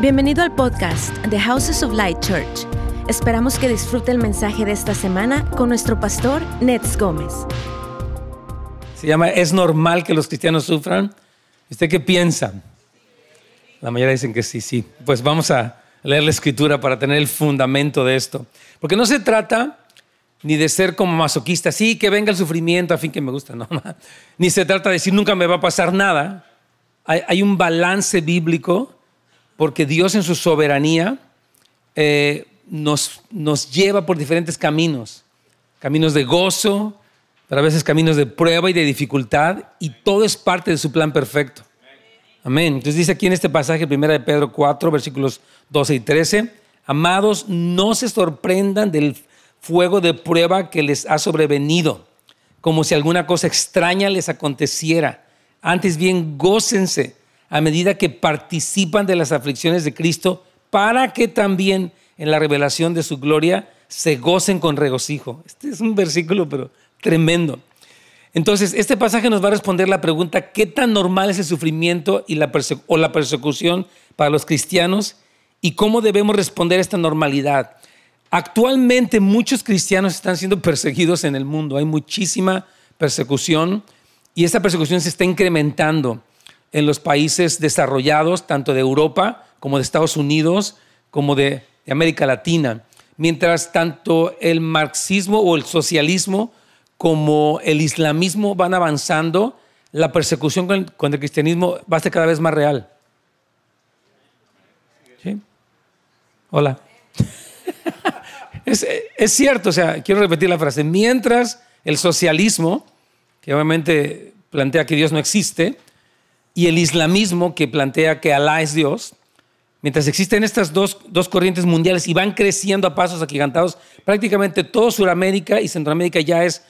Bienvenido al podcast The Houses of Light Church. Esperamos que disfrute el mensaje de esta semana con nuestro pastor Nets Gómez. Se llama ¿Es normal que los cristianos sufran? ¿Usted qué piensa? La mayoría dicen que sí, sí. Pues vamos a leer la escritura para tener el fundamento de esto. Porque no se trata ni de ser como masoquista, sí, que venga el sufrimiento a fin que me gusta, no. Ni se trata de decir nunca me va a pasar nada. Hay, hay un balance bíblico porque Dios en su soberanía eh, nos, nos lleva por diferentes caminos, caminos de gozo, pero a veces caminos de prueba y de dificultad, y todo es parte de su plan perfecto. Amén. Entonces dice aquí en este pasaje, 1 de Pedro 4, versículos 12 y 13, amados, no se sorprendan del fuego de prueba que les ha sobrevenido, como si alguna cosa extraña les aconteciera. Antes bien, gócense a medida que participan de las aflicciones de Cristo, para que también en la revelación de su gloria se gocen con regocijo. Este es un versículo, pero tremendo. Entonces, este pasaje nos va a responder la pregunta, ¿qué tan normal es el sufrimiento y la o la persecución para los cristianos? ¿Y cómo debemos responder a esta normalidad? Actualmente muchos cristianos están siendo perseguidos en el mundo, hay muchísima persecución y esta persecución se está incrementando en los países desarrollados, tanto de Europa como de Estados Unidos, como de, América Latina. Mientras tanto el marxismo o el socialismo como el islamismo van avanzando, la persecución con, el cristianismo va a ser cada vez más real. ¿Sí? Hola. es, cierto, o sea, quiero repetir la frase. Mientras el socialismo, que obviamente plantea que Dios no existe, y el islamismo que plantea que Alá es Dios, mientras existen estas dos, corrientes mundiales y van creciendo a pasos agigantados, prácticamente todo Sudamérica y Centroamérica ya es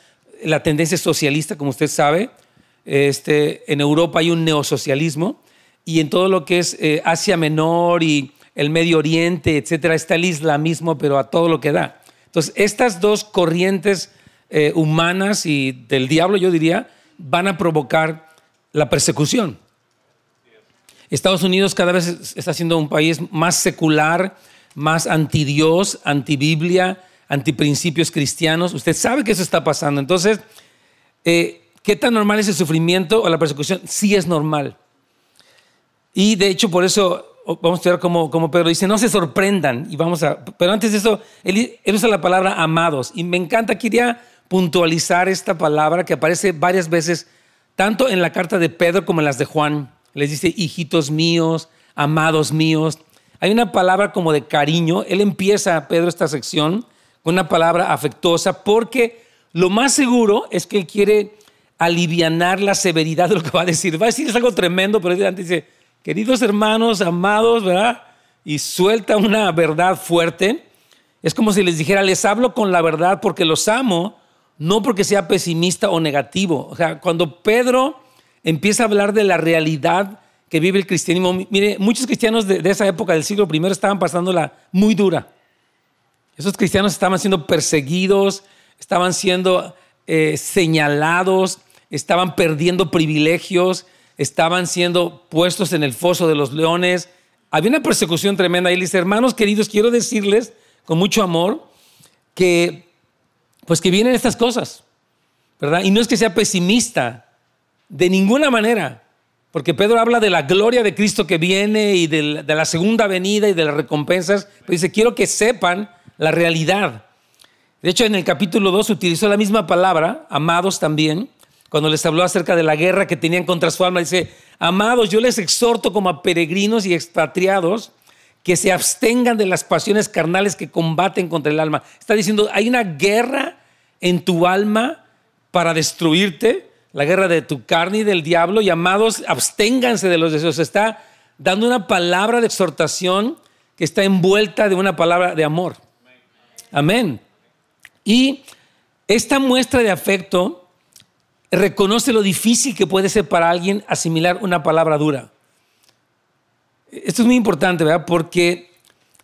la tendencia socialista, como usted sabe. Este, en Europa hay un neosocialismo y en todo lo que es eh, Asia Menor y el Medio Oriente, etcétera, está el islamismo, pero a todo lo que da. Entonces, estas dos corrientes eh, humanas y del diablo, yo diría, van a provocar la persecución. Estados Unidos cada vez está siendo un país más secular, más anti-Dios, anti-Biblia, anti-principios cristianos. Usted sabe que eso está pasando. Entonces, eh, ¿qué tan normal es el sufrimiento o la persecución? Sí es normal. Y de hecho, por eso vamos a como, como Pedro dice, no se sorprendan. Y vamos a, pero antes de eso, él, él usa la palabra amados. Y me encanta, quería puntualizar esta palabra que aparece varias veces, tanto en la carta de Pedro como en las de Juan les dice hijitos míos, amados míos. Hay una palabra como de cariño. Él empieza, Pedro, esta sección con una palabra afectuosa porque lo más seguro es que él quiere alivianar la severidad de lo que va a decir. Va a decir es algo tremendo, pero antes dice, queridos hermanos, amados, ¿verdad? Y suelta una verdad fuerte. Es como si les dijera, les hablo con la verdad porque los amo, no porque sea pesimista o negativo. O sea, cuando Pedro empieza a hablar de la realidad que vive el cristianismo. Mire, muchos cristianos de, esa época del siglo I estaban pasándola muy dura. Esos cristianos estaban siendo perseguidos, estaban siendo eh, señalados, estaban perdiendo privilegios, estaban siendo puestos en el foso de los leones. Había una persecución tremenda. Y él dice, hermanos queridos, quiero decirles con mucho amor que, pues que vienen estas cosas, ¿verdad? Y no es que sea pesimista, de ninguna manera. Porque Pedro habla de la gloria de Cristo que viene y de la, segunda venida y de las recompensas. Pero dice, quiero que sepan la realidad. De hecho, en el capítulo 2 utilizó la misma palabra, amados también, cuando les habló acerca de la guerra que tenían contra su alma. Dice, amados, yo les exhorto como a peregrinos y expatriados que se abstengan de las pasiones carnales que combaten contra el alma. Está diciendo, hay una guerra en tu alma para destruirte la guerra de tu carne y del diablo, y amados, absténganse de los deseos. Está dando una palabra de exhortación que está envuelta de una palabra de amor. Amén. Y esta muestra de afecto reconoce lo difícil que puede ser para alguien asimilar una palabra dura. Esto es muy importante, ¿verdad? Porque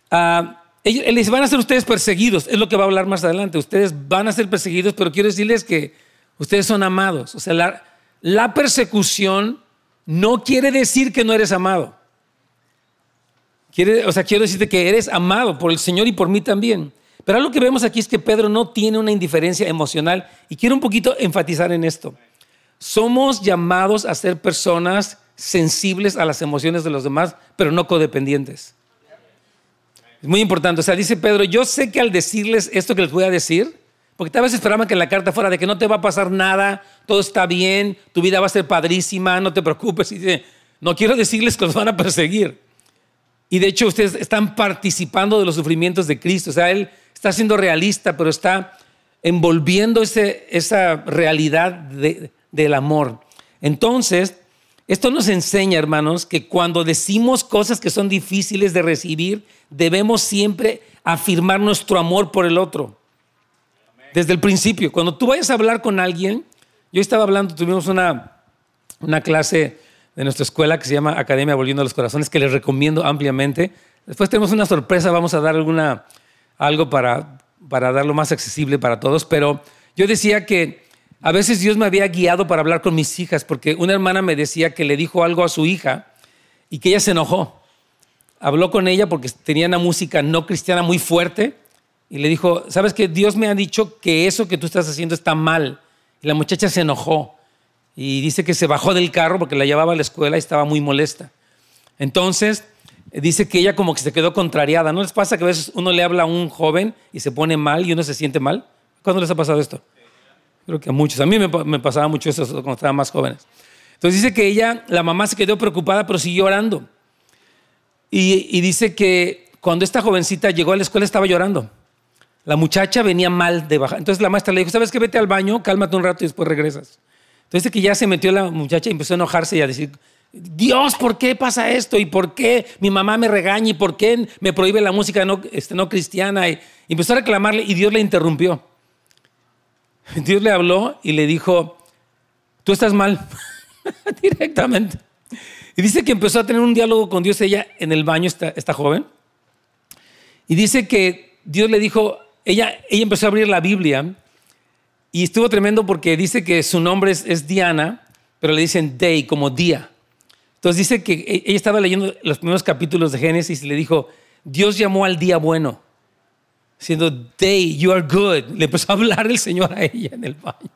ah, les van a ser ustedes perseguidos, es lo que va a hablar más adelante. Ustedes van a ser perseguidos, pero quiero decirles que Ustedes son amados. O sea, la, persecución no quiere decir que no eres amado. O sea, quiero decirte que eres amado por el Señor y por mí también. Pero algo que vemos aquí es que Pedro no tiene una indiferencia emocional y quiero un poquito enfatizar en esto. Somos llamados a ser personas sensibles a las emociones de los demás, pero no codependientes. Es muy importante. O sea, dice Pedro, yo sé que al decirles esto que les voy a decir, porque tal vez esperaban que la carta fuera de que no te va a pasar nada, todo está bien, tu vida va a ser padrísima, no te preocupes. Y dice, no quiero decirles que los van a perseguir. Y de hecho ustedes están participando de los sufrimientos de Cristo. O sea, Él está siendo realista, pero está envolviendo esa realidad del amor. Entonces, esto nos enseña, hermanos, que cuando decimos cosas que son difíciles de recibir, debemos siempre afirmar nuestro amor por el otro. Desde el principio, cuando tú vayas a hablar con alguien, yo estaba hablando, tuvimos una, una clase de nuestra escuela que se llama Academia Volviendo a los Corazones, que les recomiendo ampliamente. Después tenemos una sorpresa, vamos a dar alguna algo para, para darlo más accesible para todos, pero yo decía que a veces Dios me había guiado para hablar con mis hijas, porque una hermana me decía que le dijo algo a su hija y que ella se enojó. Habló con ella porque tenía una música no cristiana muy fuerte y le dijo, ¿sabes que Dios me ha dicho que eso que tú estás haciendo está mal? Y la muchacha se enojó y dice que se bajó del carro porque la llevaba a la escuela y estaba muy molesta. Entonces, dice que ella como que se quedó contrariada. ¿No les pasa que a veces uno le habla a un joven y se pone mal y uno se siente mal? ¿Cuándo les ha pasado esto? Creo que a muchos. A mí me, pasaba mucho eso cuando estaba más jóvenes. Entonces dice que ella, la mamá se quedó preocupada, pero siguió llorando. Y, y dice que cuando esta jovencita llegó a la escuela estaba llorando. La muchacha venía mal de baja. Entonces la maestra le dijo, ¿sabes qué? Vete al baño, cálmate un rato y después regresas. Entonces que ya se metió la muchacha y empezó a enojarse y a decir, Dios, ¿por qué pasa esto? ¿Y por qué mi mamá me regaña? ¿Y por qué me prohíbe la música no, este, cristiana? Y empezó a reclamarle y Dios le interrumpió. Dios le habló y le dijo, tú estás mal, directamente. Y dice que empezó a tener un diálogo con Dios ella en el baño, esta joven. Y dice que Dios le dijo, ella, ella empezó a abrir la Biblia y estuvo tremendo porque dice que su nombre es, Diana, pero le dicen Day, como día. Entonces dice que e, ella estaba leyendo los primeros capítulos de Génesis y le dijo, Dios llamó al día bueno, siendo day, you are good. Le empezó a hablar el Señor a ella en el baño.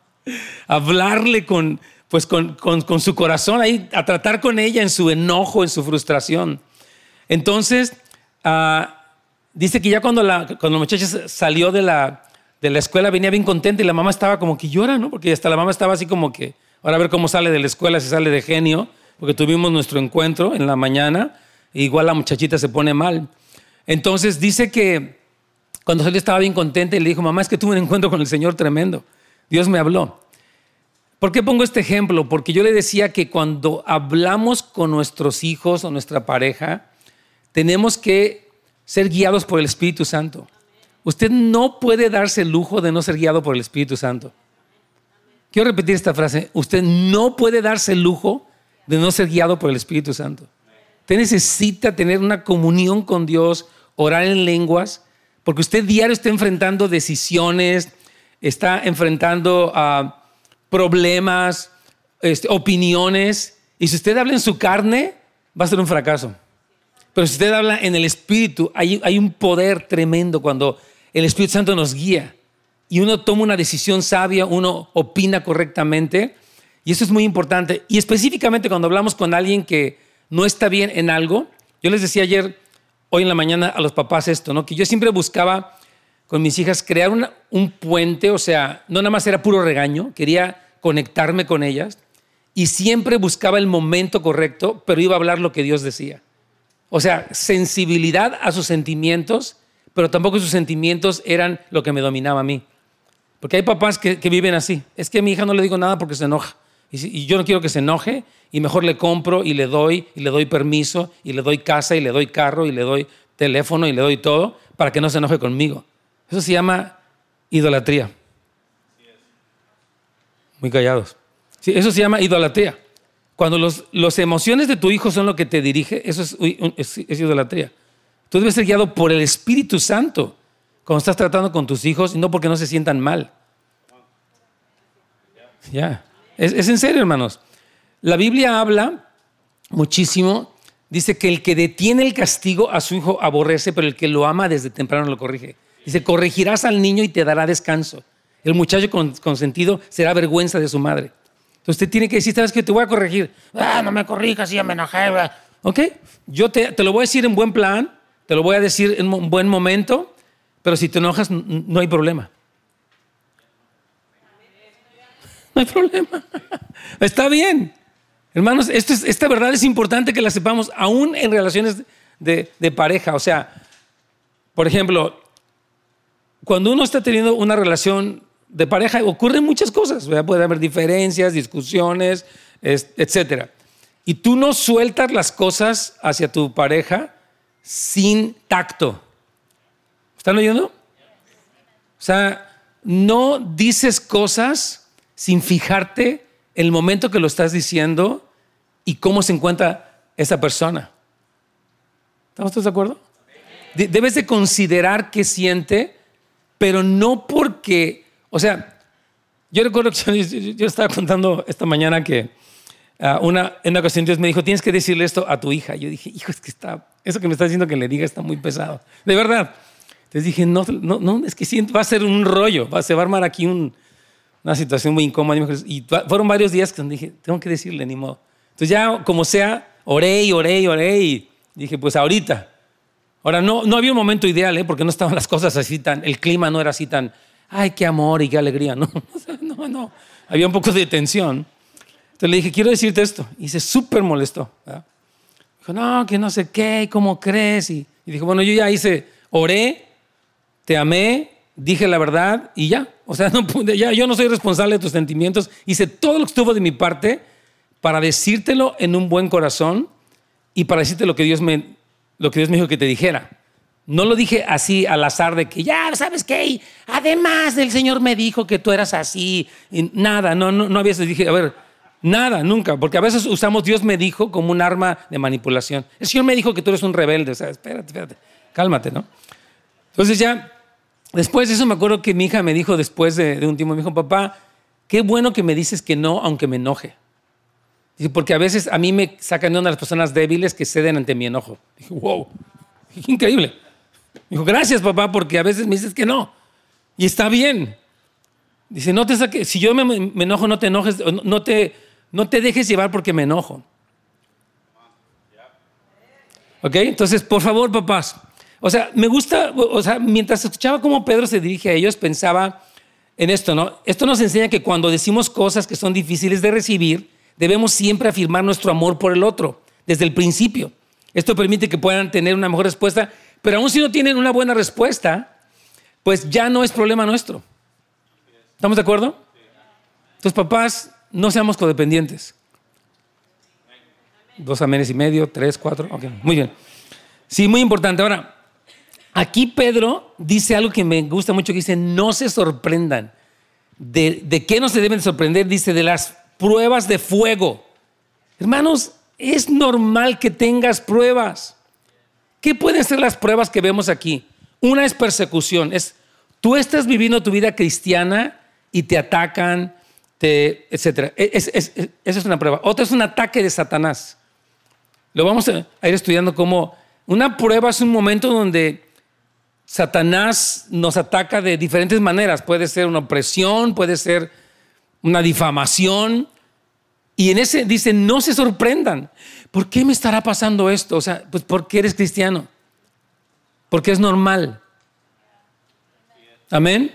hablarle con, pues con, con, su corazón ahí, a tratar con ella en su enojo, en su frustración. Entonces, uh, dice que ya cuando la, cuando la muchacha salió de la, de la escuela venía bien contenta y la mamá estaba como que llora, ¿no? Porque hasta la mamá estaba así como que, ahora a ver cómo sale de la escuela, si sale de genio porque tuvimos nuestro encuentro en la mañana, igual la muchachita se pone mal. Entonces dice que cuando él estaba bien contenta y le dijo, mamá, es que tuve un encuentro con el Señor tremendo. Dios me habló. ¿Por qué pongo este ejemplo? Porque yo le decía que cuando hablamos con nuestros hijos o nuestra pareja, tenemos que ser guiados por el Espíritu Santo. Usted no puede darse el lujo de no ser guiado por el Espíritu Santo. Quiero repetir esta frase. Usted no puede darse el lujo de no ser guiado por el Espíritu Santo. Usted necesita tener una comunión con Dios, orar en lenguas, porque usted diario está enfrentando decisiones, está enfrentando ah, problemas, este, opiniones, y si usted habla en su carne, va a ser un fracaso. Pero si usted habla en el Espíritu, hay, un poder tremendo cuando el Espíritu Santo nos guía y uno toma una decisión sabia, uno opina correctamente y eso es muy importante. Y específicamente cuando hablamos con alguien que no está bien en algo, yo les decía ayer, hoy en la mañana a los papás esto, ¿no? que yo siempre buscaba con mis hijas crear un puente, o sea, no nada más era puro regaño, quería conectarme con ellas y siempre buscaba el momento correcto, pero iba a hablar lo que Dios decía. O sea, sensibilidad a sus sentimientos, pero tampoco sus sentimientos eran lo que me dominaba a mí. Porque hay papás que, viven así. Es que a mi hija no le digo nada porque se enoja. Y, yo no quiero que se enoje y mejor le compro y le doy y le doy permiso y le doy casa y le doy carro y le doy teléfono y le doy todo para que no se enoje conmigo. Eso se llama idolatría. Muy callados. Sí, eso se llama idolatría. Cuando las emociones de tu hijo son lo que te dirige, eso es, es, idolatría. Tú debes ser guiado por el Espíritu Santo cuando estás tratando con tus hijos y no porque no se sientan mal. Ya. Es, en serio, hermanos. La Biblia habla muchísimo dice que el que detiene el castigo a su hijo aborrece, pero el que lo ama desde temprano lo corrige. Dice, corregirás al niño y te dará descanso. El muchacho consentido será vergüenza de su madre. Entonces usted tiene que decir, ¿sabes que Te voy a corregir. Ah, no me corrijas, ya me enojé. Ok, yo te, lo voy a decir en buen plan, te lo voy a decir en un buen momento, pero si te enojas, no hay problema. No hay problema. Está bien. Hermanos, esta verdad es importante que la sepamos, aún en relaciones de pareja. O sea, por ejemplo, cuando uno está teniendo una relación de pareja, ocurren muchas cosas. Puede haber diferencias, discusiones, etc. Y tú no sueltas las cosas hacia tu pareja sin tacto. ¿Están oyendo? O sea, no dices cosas sin fijarte el momento que lo estás diciendo y cómo se encuentra esa persona. ¿Estamos todos de acuerdo? Debes de considerar qué siente, pero no porque, o sea, yo recuerdo que yo, estaba contando esta mañana que uh, una, en una ocasión me dijo, tienes que decirle esto a tu hija. Yo dije, hijo, es que está, eso que me está diciendo que le diga está muy pesado. De verdad. Entonces dije, no, no, no es que siento, va a ser un rollo, se va a armar aquí un, una situación muy incómoda. Y fueron varios días que dije, tengo que decirle, ni modo. Entonces ya, como sea, oré y oré y oré y dije, pues ahorita. Ahora, no, no había un momento ideal, ¿eh? porque no estaban las cosas así tan, el clima no era así tan, ay, qué amor y qué alegría. No, no, no. Había un poco de tensión. Entonces le dije, quiero decirte esto. Y se súper molestó. Dijo, no, que no sé qué, ¿cómo crees? Y, y dijo, bueno, yo ya hice, oré, te amé, dije la verdad y ya. O sea, no ya, yo no soy responsable de tus sentimientos. Hice todo lo que estuvo de mi parte para decírtelo en un buen corazón y para decirte lo que Dios me, lo que Dios me dijo que te dijera. No lo dije así al azar de que ya, ¿sabes qué? Además, el Señor me dijo que tú eras así. Y nada, no, no, no había, dije, a ver, nada, nunca. Porque a veces usamos Dios me dijo como un arma de manipulación. El Señor me dijo que tú eres un rebelde. O sea, espérate, espérate, cálmate, ¿no? Entonces ya Después de eso me acuerdo que mi hija me dijo después de, un tiempo, me dijo, papá, qué bueno que me dices que no, aunque me enoje. porque a veces a mí me sacan de una de las personas débiles que ceden ante mi enojo. Dije, wow, increíble. Dijo, gracias papá, porque a veces me dices que no. Y está bien. Dice, no te saques, si yo me, me, enojo, no te enojes, no te, no te dejes llevar porque me enojo. ¿Ok? Entonces, por favor, papás, o sea, me gusta, o sea, mientras escuchaba cómo Pedro se dirige a ellos, pensaba en esto, ¿no? Esto nos enseña que cuando decimos cosas que son difíciles de recibir, debemos siempre afirmar nuestro amor por el otro, desde el principio. Esto permite que puedan tener una mejor respuesta, pero aún si no tienen una buena respuesta, pues ya no es problema nuestro. ¿Estamos de acuerdo? Entonces, papás, no seamos codependientes. Dos amenes y medio, tres, cuatro. Ok, muy bien. Sí, muy importante. Ahora, Aquí Pedro dice algo que me gusta mucho, que dice, no se sorprendan. ¿De, qué no se deben sorprender? Dice, de las pruebas de fuego. Hermanos, es normal que tengas pruebas. ¿Qué pueden ser las pruebas que vemos aquí? Una es persecución, es tú estás viviendo tu vida cristiana y te atacan, te, etc. E, es, esa es una prueba. Otra es un ataque de Satanás. Lo vamos a ir estudiando como una prueba es un momento donde Satanás nos ataca de diferentes maneras. Puede ser una opresión, puede ser una difamación. Y en ese dice, no se sorprendan. ¿Por qué me estará pasando esto? O sea, pues porque eres cristiano. Porque es normal. Amén.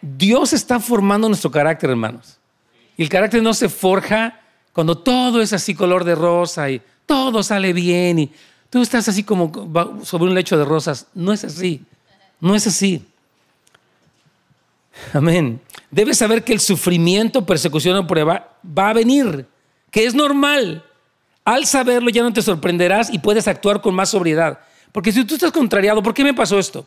Dios está formando nuestro carácter, hermanos. Y el carácter no se forja cuando todo es así color de rosa y todo sale bien y Tú estás así como sobre un lecho de rosas. No es así. No es así. Amén. Debes saber que el sufrimiento, persecución o prueba va a venir, que es normal. Al saberlo ya no te sorprenderás y puedes actuar con más sobriedad. Porque si tú estás contrariado, ¿por qué me pasó esto?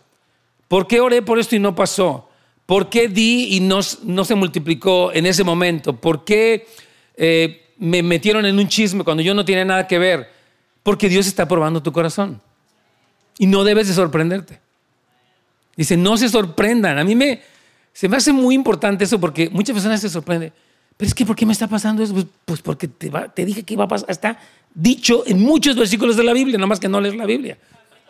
¿Por qué oré por esto y no pasó? ¿Por qué di y no, se multiplicó en ese momento? ¿Por qué eh, me metieron en un chisme cuando yo no tenía nada que ver? Porque Dios está probando tu corazón. Y no debes de sorprenderte. Dice, no se sorprendan. A mí me, se me hace muy importante eso porque muchas personas se sorprenden. Pero es que, ¿por qué me está pasando eso? Pues, pues porque te, dije que iba a pasar. Está, dicho en muchos versículos de la Biblia, nada más que no lees la Biblia.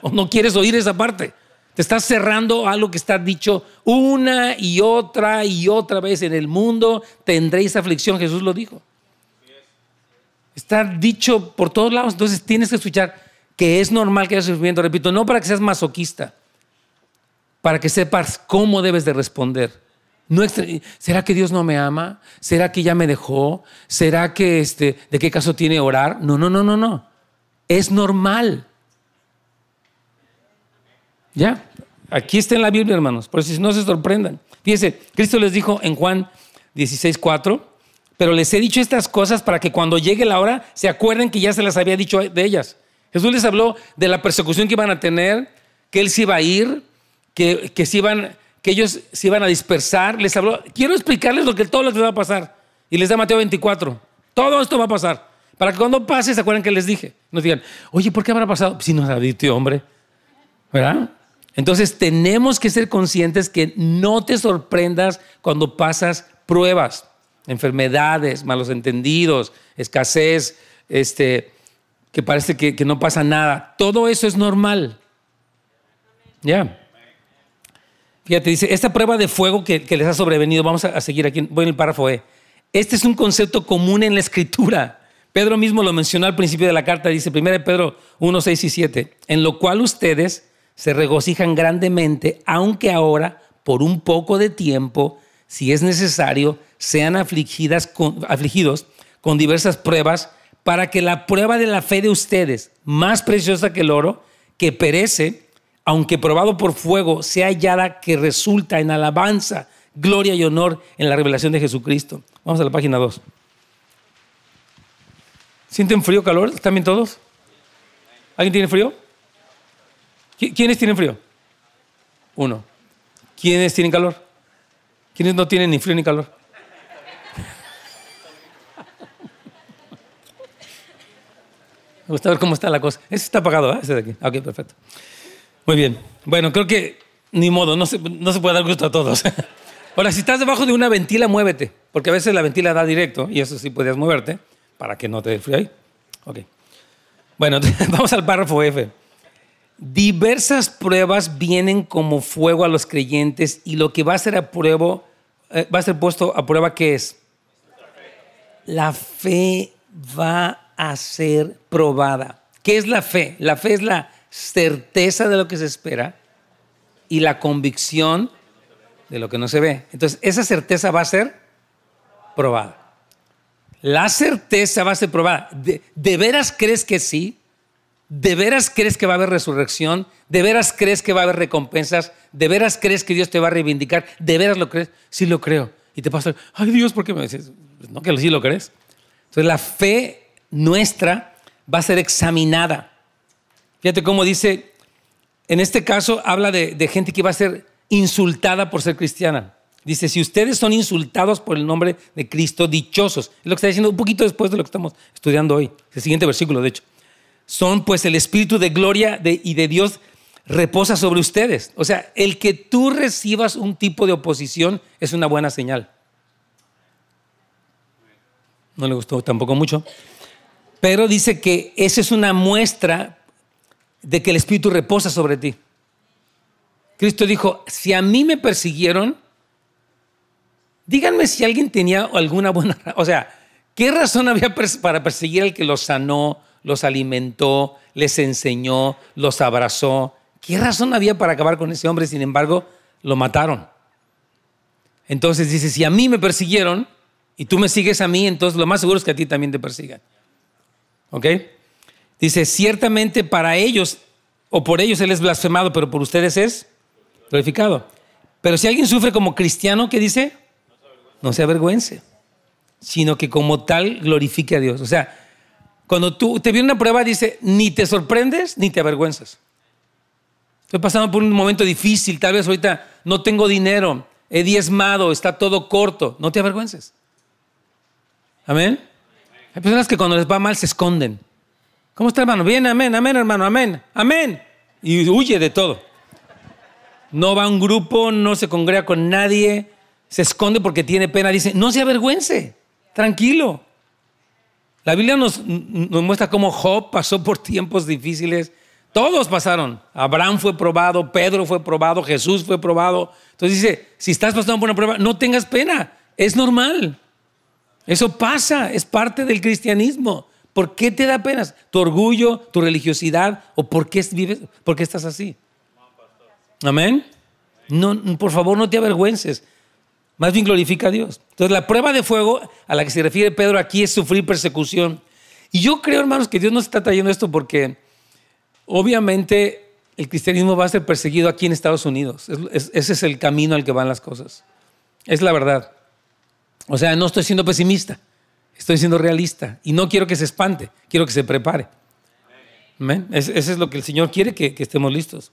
O no quieres oír esa parte. Te estás cerrando algo que está dicho una y otra y otra vez en el mundo. Tendréis aflicción, Jesús lo dijo. Está dicho por todos lados, entonces tienes que escuchar que es normal que haya sufrimiento. Repito, no para que seas masoquista, para que sepas cómo debes de responder. No ¿Será que Dios no me ama? ¿Será que ya me dejó? ¿Será que este, de qué caso tiene orar? No, no, no, no, no. Es normal. Ya, aquí está en la Biblia, hermanos, por si no se sorprendan. Fíjense, Cristo les dijo en Juan 16, 4, pero les he dicho estas cosas para que cuando llegue la hora se acuerden que ya se las había dicho de ellas. Jesús les habló de la persecución que iban a tener, que Él se iba a ir, que, que se que ellos se iban a dispersar. Les habló, quiero explicarles lo que todo lo que va a pasar. Y les da Mateo 24. Todo esto va a pasar. Para que cuando pase se acuerden que les dije. Nos digan, oye, ¿por qué habrá pasado? Si nos dicho, hombre. ¿Verdad? Entonces tenemos que ser conscientes que no te sorprendas cuando pasas pruebas, enfermedades, malos entendidos, escasez, este, que parece que, que no pasa nada. Todo eso es normal. ¿Ya? Fíjate, dice, esta prueba de fuego que, les ha sobrevenido, vamos a, seguir aquí, voy en el párrafo E. Este es un concepto común en la escritura. Pedro mismo lo mencionó al principio de la carta, dice 1 Pedro 1, 6 y 7, en lo cual ustedes se regocijan grandemente, aunque ahora, por un poco de tiempo, si es necesario, sean afligidas afligidos con diversas pruebas, para que la prueba de la fe de ustedes, más preciosa que el oro, que perece, aunque probado por fuego, sea hallada que resulta en alabanza, gloria y honor en la revelación de Jesucristo. Vamos a la página 2. ¿Sienten frío, calor? ¿Están bien todos? ¿Alguien tiene frío? ¿Quiénes tienen frío? Uno. ¿Quiénes tienen calor? ¿Quiénes no tienen ni frío ni calor? Me gusta ver cómo está la cosa. Ese está apagado, ¿eh? Ese de aquí. Ok, perfecto. Muy bien. Bueno, creo que ni modo, no se, puede dar gusto a todos. Ahora, si estás debajo de una ventila, muévete, porque a veces la ventila da directo y eso sí puedes moverte para que no te dé frío ahí. Ok. Bueno, vamos al párrafo F. Diversas pruebas vienen como fuego a los creyentes y lo que va a ser a prueba, eh, va a ser puesto a prueba, ¿qué es? La fe va a ser probada. ¿Qué es la fe? La fe es la certeza de lo que se espera y la convicción de lo que no se ve. Entonces, esa certeza va a ser probada. La certeza va a ser probada. ¿De, veras crees que sí? ¿De veras crees que va a haber resurrección? ¿De veras crees que va a haber recompensas? ¿De veras crees que Dios te va a reivindicar? ¿De veras lo crees? Sí lo creo. Y te pasa, ay Dios, ¿por qué me dices? No, que sí lo crees. Entonces la fe nuestra va a ser examinada. Fíjate cómo dice, en este caso habla de, gente que va a ser insultada por ser cristiana. Dice, si ustedes son insultados por el nombre de Cristo, dichosos. Es lo que está diciendo un poquito después de lo que estamos estudiando hoy. El siguiente versículo, de hecho. Son pues el Espíritu de gloria y de Dios reposa sobre ustedes. O sea, el que tú recibas un tipo de oposición es una buena señal. No le gustó tampoco mucho. Pero dice que esa es una muestra de que el Espíritu reposa sobre ti. Cristo dijo, si a mí me persiguieron, díganme si alguien tenía alguna buena... O sea, ¿qué razón había para perseguir al que los sanó, los alimentó, les enseñó, los abrazó? ¿Qué razón había para acabar con ese hombre? Sin embargo, lo mataron. Entonces dice, si a mí me persiguieron y tú me sigues a mí, entonces lo más seguro es que a ti también te persigan. ¿Ok? Dice, ciertamente para ellos o por ellos Él es blasfemado, pero por ustedes es glorificado. Pero si alguien sufre como cristiano, ¿qué dice? No se avergüence, sino que como tal glorifique a Dios. O sea, cuando tú te viene una prueba, dice, ni te sorprendes ni te avergüenzas. Estoy pasando por un momento difícil, tal vez ahorita no tengo dinero, he diezmado, está todo corto. No te avergüences. Amén. Hay personas que cuando les va mal se esconden. ¿Cómo está, hermano? Bien, amén, amén, hermano, amén, amén. Y huye de todo. No va a un grupo, no se congrega con nadie, se esconde porque tiene pena. Dice, no se avergüence, tranquilo. La Biblia nos, muestra cómo Job pasó por tiempos difíciles. Todos pasaron. Abraham fue probado, Pedro fue probado, Jesús fue probado. Entonces dice, si estás pasando por una prueba, no tengas pena. Es normal. Eso pasa, es parte del cristianismo. ¿Por qué te da pena? ¿Tu orgullo, tu religiosidad o por qué vives, por qué estás así? Amén. No, por favor, no te avergüences. Más bien glorifica a Dios. Entonces, la prueba de fuego a la que se refiere Pedro aquí es sufrir persecución. Y yo creo, hermanos, que Dios nos está trayendo esto porque obviamente el cristianismo va a ser perseguido aquí en Estados Unidos. ese es el camino al que van las cosas. Es la verdad. O sea, no estoy siendo pesimista, estoy siendo realista. Y no quiero que se espante, quiero que se prepare. Amén. Ese es lo que el Señor quiere, que, que estemos listos.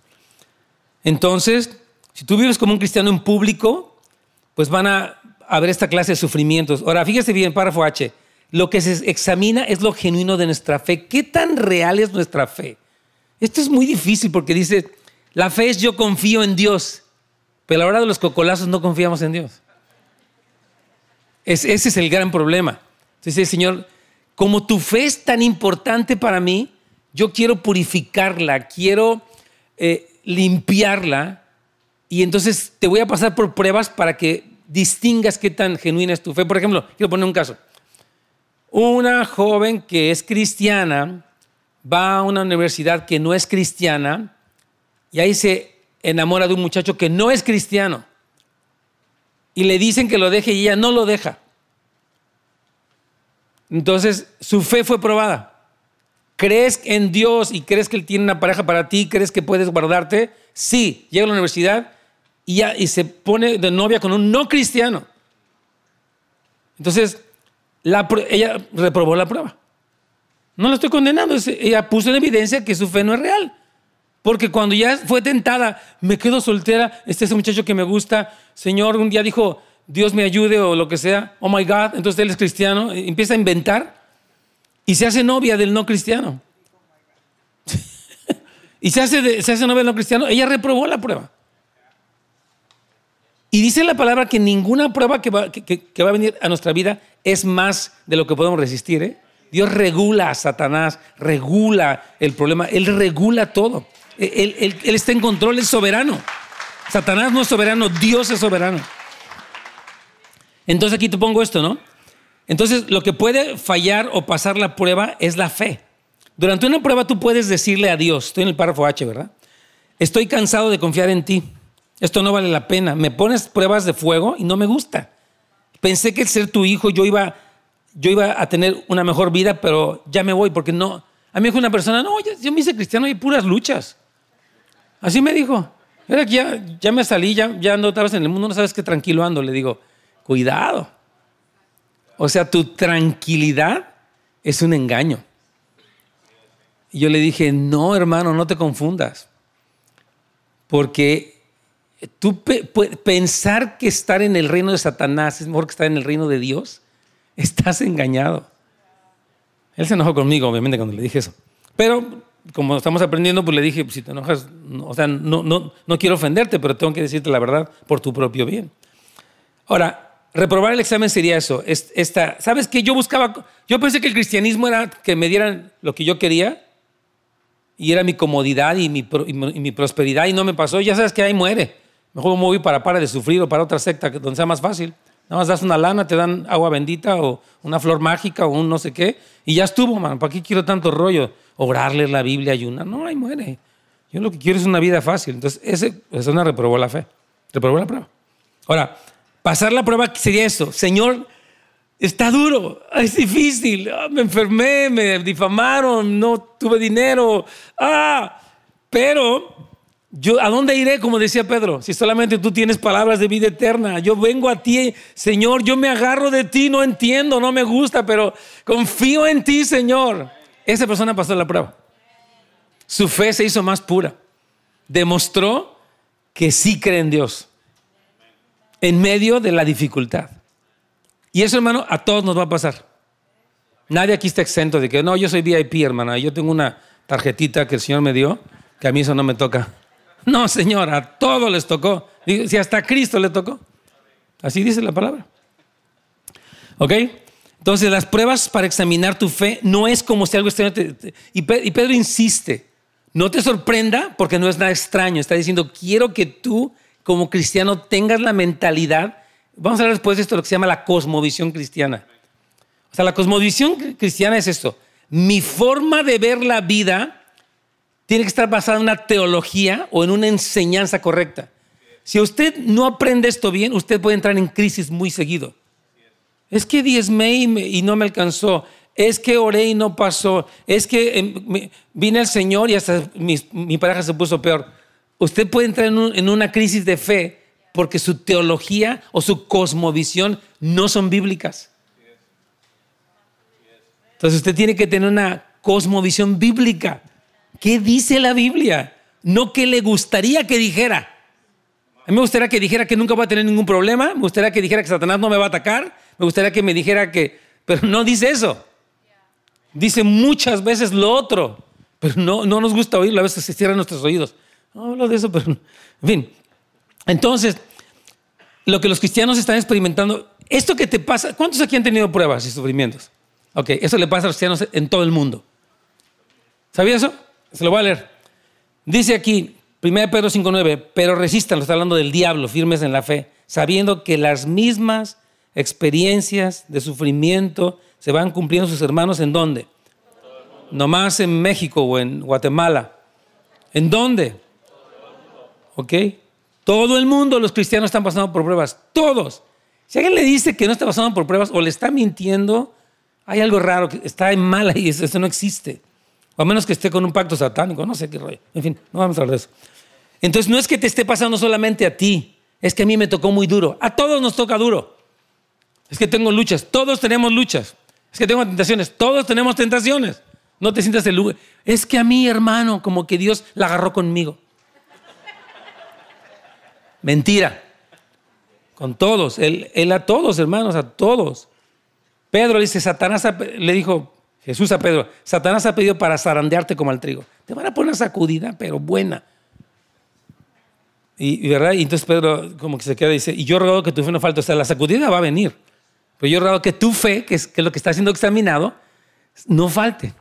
Entonces, si tú vives como un cristiano en público, pues van a haber esta clase de sufrimientos. Ahora, fíjese bien, párrafo H. Lo que se examina es lo genuino de nuestra fe. ¿Qué tan real es nuestra fe? Esto es muy difícil porque dice, la fe es yo confío en Dios, pero a la hora de los cocolazos no confiamos en Dios. ese es el gran problema. Entonces, Señor, como tu fe es tan importante para mí, yo quiero purificarla, quiero eh, limpiarla y entonces te voy a pasar por pruebas para que distingas qué tan genuina es tu fe. Por ejemplo, quiero poner un caso. Una joven que es cristiana va a una universidad que no es cristiana y ahí se enamora de un muchacho que no es cristiano. Y le dicen que lo deje y ella no lo deja. Entonces su fe fue probada. ¿Crees en Dios y crees que Él tiene una pareja para ti? ¿Crees que puedes guardarte? Sí, llega a la universidad y, ya, y se pone de novia con un no cristiano. Entonces, ella reprobó la prueba. No la estoy condenando, ella puso en evidencia que su fe no es real. Porque cuando ya fue tentada, me quedo soltera, este es un muchacho que me gusta, Señor, un día dijo, Dios me ayude o lo que sea, oh my God, entonces él es cristiano, empieza a inventar y se hace novia del no cristiano. y se hace, se hace novia del no cristiano, ella reprobó la prueba. Y dice la palabra que ninguna prueba que va, que, va, a venir a nuestra vida es más de lo que podemos resistir. ¿eh? Dios regula a Satanás, regula el problema, Él regula todo. Él, él, está en control, es soberano. Satanás no es soberano, Dios es soberano. Entonces aquí te pongo esto, ¿no? Entonces lo que puede fallar o pasar la prueba es la fe. Durante una prueba tú puedes decirle a Dios, estoy en el párrafo H, ¿verdad? Estoy cansado de confiar en ti. Esto no vale la pena. Me pones pruebas de fuego y no me gusta. Pensé que ser tu hijo yo iba, yo iba a tener una mejor vida, pero ya me voy porque no. A mí dijo una persona, no, yo, me hice cristiano y puras luchas. Así me dijo. Era que ya, ya me salí, ya, ya ando otra vez en el mundo, no sabes qué tranquilo ando. Le digo, cuidado. O sea, tu tranquilidad es un engaño. Y yo le dije, no, hermano, no te confundas. Porque tú pensar que estar en el reino de Satanás es mejor que estar en el reino de Dios, estás engañado. Él se enojó conmigo, obviamente, cuando le dije eso. Pero como estamos aprendiendo, pues le dije, si te enojas, o sea, no, no, no quiero ofenderte, pero tengo que decirte la verdad por tu propio bien. Ahora, reprobar el examen sería eso. ¿Sabes qué? Yo buscaba, yo pensé que el cristianismo era que me dieran lo que yo quería y era mi comodidad y mi, prosperidad y no me pasó. Ya sabes que ahí muere. Mejor me voy para para de sufrir o para otra secta donde sea más fácil. Nada más das una lana, te dan agua bendita o una flor mágica o un no sé qué. Y ya estuvo, man. ¿Para qué quiero tanto rollo? Orarle la Biblia, ayunar. No, ahí muere. Yo lo que quiero es una vida fácil. Entonces, ese, una reprobó la fe. Reprobó la prueba. Ahora, pasar la prueba sería eso. Señor, está duro, es difícil. Ah, me enfermé, me difamaron, no tuve dinero. Ah, pero yo, ¿A dónde iré, como decía Pedro, si solamente tú tienes palabras de vida eterna? Yo vengo a ti, Señor, yo me agarro de ti, no entiendo, no me gusta, pero confío en ti, Señor. Esa persona pasó la prueba. Su fe se hizo más pura. Demostró que sí cree en Dios en medio de la dificultad. Y eso, hermano, a todos nos va a pasar. Nadie aquí está exento de que, no, yo soy VIP, hermana, yo tengo una tarjetita que el Señor me dio, que a mí eso no me toca. No, Señor, a todos les tocó. Si hasta a Cristo le tocó. Así dice la palabra. ¿Ok? Entonces, las pruebas para examinar tu fe no es como si algo extraño y, Pedro insiste, no te sorprenda porque no es nada extraño. Está diciendo, quiero que tú como cristiano tengas la mentalidad. Vamos a hablar después de esto, lo que se llama la cosmovisión cristiana. O sea, la cosmovisión cristiana es esto. Mi forma de ver la vida tiene que estar basada en una teología o en una enseñanza correcta. Si usted no aprende esto bien, usted puede entrar en crisis muy seguido. Es que diezmé y, no me alcanzó. Es que oré y no pasó. Es que em, vine al Señor y hasta mi, pareja se puso peor. Usted puede entrar en, una crisis de fe porque su teología o su cosmovisión no son bíblicas. Entonces usted tiene que tener una cosmovisión bíblica. ¿Qué dice la Biblia? No que le gustaría que dijera. A mí me gustaría que dijera que nunca va a tener ningún problema, me gustaría que dijera que Satanás no me va a atacar, me gustaría que me dijera que... Pero no dice eso. Dice muchas veces lo otro, pero no, no nos gusta oírlo, a veces se cierran nuestros oídos. No hablo de eso, pero... En fin. Entonces, lo que los cristianos están experimentando, esto que te pasa, ¿cuántos aquí han tenido pruebas y sufrimientos? Ok, eso le pasa a los cristianos en todo el mundo. ¿Sabía eso? Se lo voy a leer. Dice aquí, 1 Pedro 5.9, pero resistan, lo está hablando del diablo, firmes en la fe, sabiendo que las mismas experiencias de sufrimiento se van cumpliendo sus hermanos en dónde? No más en México o en Guatemala. ¿En dónde? ¿Ok? Todo el mundo, los cristianos están pasando por pruebas. Todos. Si alguien le dice que no está pasando por pruebas o le está mintiendo, hay algo raro, que está mala y eso no existe. O a menos que esté con un pacto satánico, no sé qué rollo. En fin, no vamos a hablar de eso. Entonces no es que te esté pasando solamente a ti, es que a mí me tocó muy duro. A todos nos toca duro. Es que tengo luchas, todos tenemos luchas. Es que tengo tentaciones, todos tenemos tentaciones. No te sientas el lugar. Es que a mí, hermano, como que Dios la agarró conmigo. Mentira. Con todos. Él, él, a todos, hermanos, a todos. Pedro le dice, Satanás le dijo Jesús a Pedro, Satanás ha pedido para zarandearte como al trigo. Te van a poner sacudida, pero buena. Y, ¿verdad? y entonces Pedro como que se queda y dice, y yo ruego que tu fe no falte. O sea, la sacudida va a venir. Pero yo ruego que tu fe, que es, que lo que está siendo examinado, no falte.